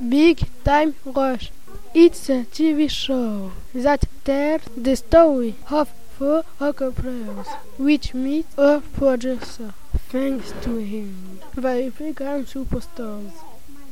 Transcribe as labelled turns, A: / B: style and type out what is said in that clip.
A: Big Time Rush. It's a TV show that tells the story of four hockey players, which meet a producer. Thanks to him, they become superstars.